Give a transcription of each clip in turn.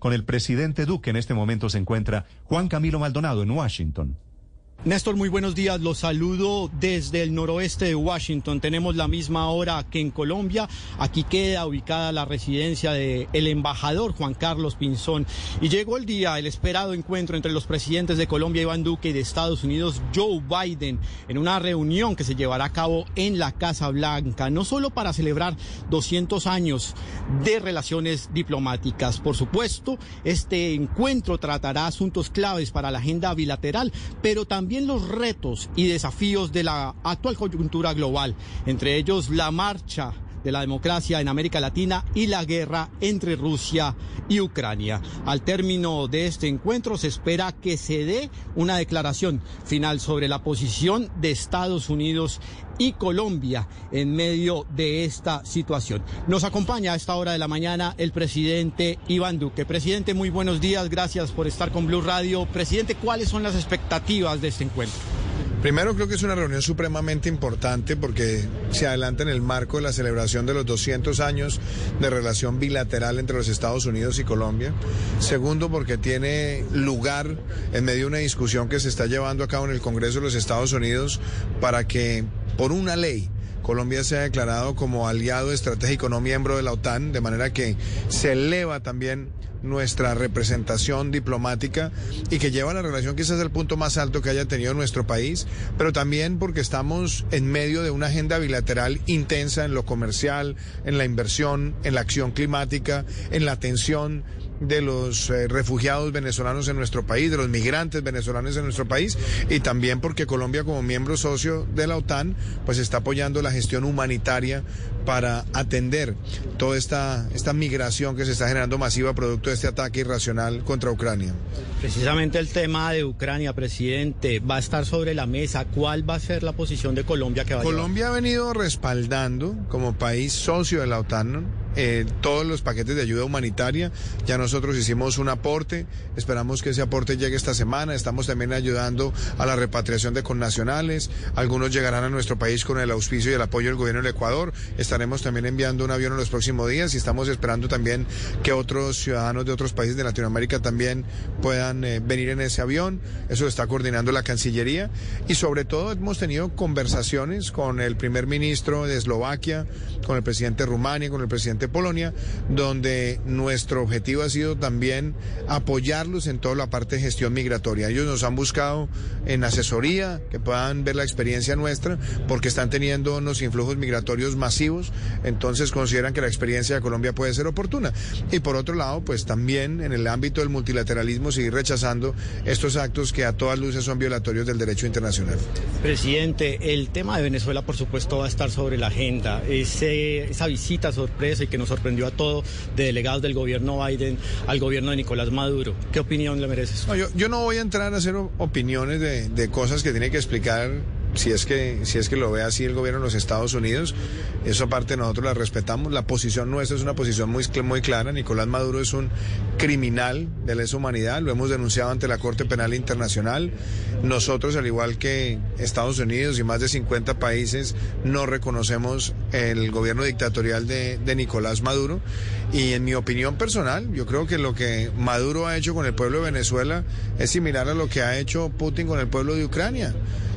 con el presidente Duque. En este momento se encuentra Juan Camilo Maldonado en Washington. Néstor, muy buenos días. Los saludo desde el noroeste de Washington. Tenemos la misma hora que en Colombia. Aquí queda ubicada la residencia del el embajador Juan Carlos Pinzón. Y llegó el día, el esperado encuentro entre los presidentes de Colombia, Iván Duque, y de Estados Unidos, Joe Biden, en una reunión que se llevará a cabo en la Casa Blanca, no solo para celebrar 200 años de relaciones diplomáticas. Por supuesto, este encuentro tratará asuntos claves para la agenda bilateral, pero también también los retos y desafíos de la actual coyuntura global, entre ellos la marcha de la democracia en América Latina y la guerra entre Rusia y Ucrania. Al término de este encuentro se espera que se dé una declaración final sobre la posición de Estados Unidos y Colombia en medio de esta situación. Nos acompaña a esta hora de la mañana el presidente Iván Duque. Presidente, muy buenos días, gracias por estar con Blue Radio. Presidente, ¿cuáles son las expectativas de este encuentro? Primero creo que es una reunión supremamente importante porque se adelanta en el marco de la celebración de los 200 años de relación bilateral entre los Estados Unidos y Colombia. Segundo porque tiene lugar en medio de una discusión que se está llevando a cabo en el Congreso de los Estados Unidos para que por una ley Colombia se ha declarado como aliado estratégico no miembro de la OTAN, de manera que se eleva también nuestra representación diplomática y que lleva la relación quizás al punto más alto que haya tenido nuestro país, pero también porque estamos en medio de una agenda bilateral intensa en lo comercial, en la inversión, en la acción climática, en la atención de los eh, refugiados venezolanos en nuestro país, de los migrantes venezolanos en nuestro país y también porque Colombia como miembro socio de la OTAN pues está apoyando la gestión humanitaria para atender toda esta, esta migración que se está generando masiva producto de este ataque irracional contra Ucrania. Precisamente el tema de Ucrania, presidente, va a estar sobre la mesa. ¿Cuál va a ser la posición de Colombia que va Colombia ha venido respaldando como país socio de la OTAN eh, todos los paquetes de ayuda humanitaria. Ya nosotros hicimos un aporte, esperamos que ese aporte llegue esta semana. Estamos también ayudando a la repatriación de connacionales. Algunos llegarán a nuestro país con el auspicio y el apoyo del gobierno del Ecuador. Estaremos también enviando un avión en los próximos días y estamos esperando también que otros ciudadanos de otros países de Latinoamérica también puedan eh, venir en ese avión. Eso está coordinando la Cancillería y sobre todo hemos tenido conversaciones con el primer ministro de Eslovaquia, con el presidente de Rumania, con el presidente Polonia, donde nuestro objetivo ha sido también apoyarlos en toda la parte de gestión migratoria. Ellos nos han buscado en asesoría, que puedan ver la experiencia nuestra, porque están teniendo unos influjos migratorios masivos, entonces consideran que la experiencia de Colombia puede ser oportuna. Y por otro lado, pues también en el ámbito del multilateralismo seguir rechazando estos actos que a todas luces son violatorios del derecho internacional. Presidente, el tema de Venezuela, por supuesto, va a estar sobre la agenda. Esa visita sorpresa y que nos sorprendió a todos de delegados del gobierno Biden al gobierno de Nicolás Maduro. ¿Qué opinión le mereces? No, yo, yo, no voy a entrar a hacer opiniones de, de cosas que tiene que explicar si es que si es que lo ve así el gobierno de los Estados Unidos, eso aparte nosotros la respetamos. La posición nuestra es una posición muy, muy clara. Nicolás Maduro es un criminal de lesa humanidad, lo hemos denunciado ante la Corte Penal Internacional. Nosotros, al igual que Estados Unidos y más de 50 países, no reconocemos el gobierno dictatorial de, de Nicolás Maduro. Y en mi opinión personal, yo creo que lo que Maduro ha hecho con el pueblo de Venezuela es similar a lo que ha hecho Putin con el pueblo de Ucrania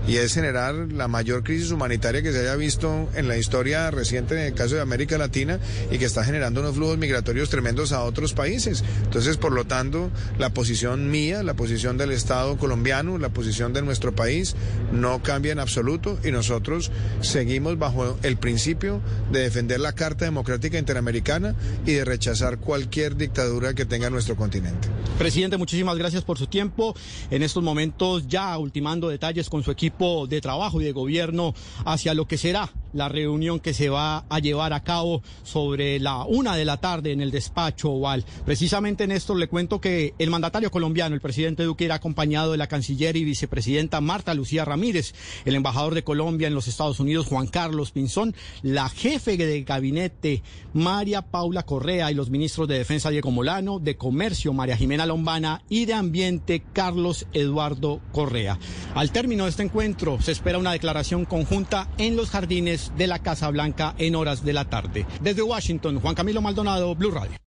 y es generar la mayor crisis humanitaria que se haya visto en la historia reciente en el caso de América Latina y que está generando unos flujos migratorios tremendos a otros países. Entonces, por lo tanto, la posición mía, la posición del Estado colombiano, la posición de nuestro país no cambia en absoluto y nosotros seguimos bajo el principio de defender la Carta Democrática Interamericana y de rechazar cualquier dictadura que tenga nuestro continente. Presidente, muchísimas gracias por su tiempo. En estos momentos ya ultimando detalles con su equipo de trabajo y de gobierno hacia lo que será la reunión que se va a llevar a cabo sobre la una de la tarde en el despacho oval. Precisamente en esto le cuento que el mandatario colombiano, el presidente Duque, era acompañado de la canciller y vicepresidenta Marta Lucía Ramírez, el embajador de Colombia en los Estados Unidos, Juan Carlos Pinzón, la jefe de gabinete, María Paula Correa, y los ministros de Defensa, Diego Molano, de Comercio, María Jimena Lombana, y de Ambiente, Carlos Eduardo Correa. Al término de este encuentro, se espera una declaración conjunta en los jardines de la Casa Blanca en horas de la tarde. Desde Washington, Juan Camilo Maldonado, Blue Radio.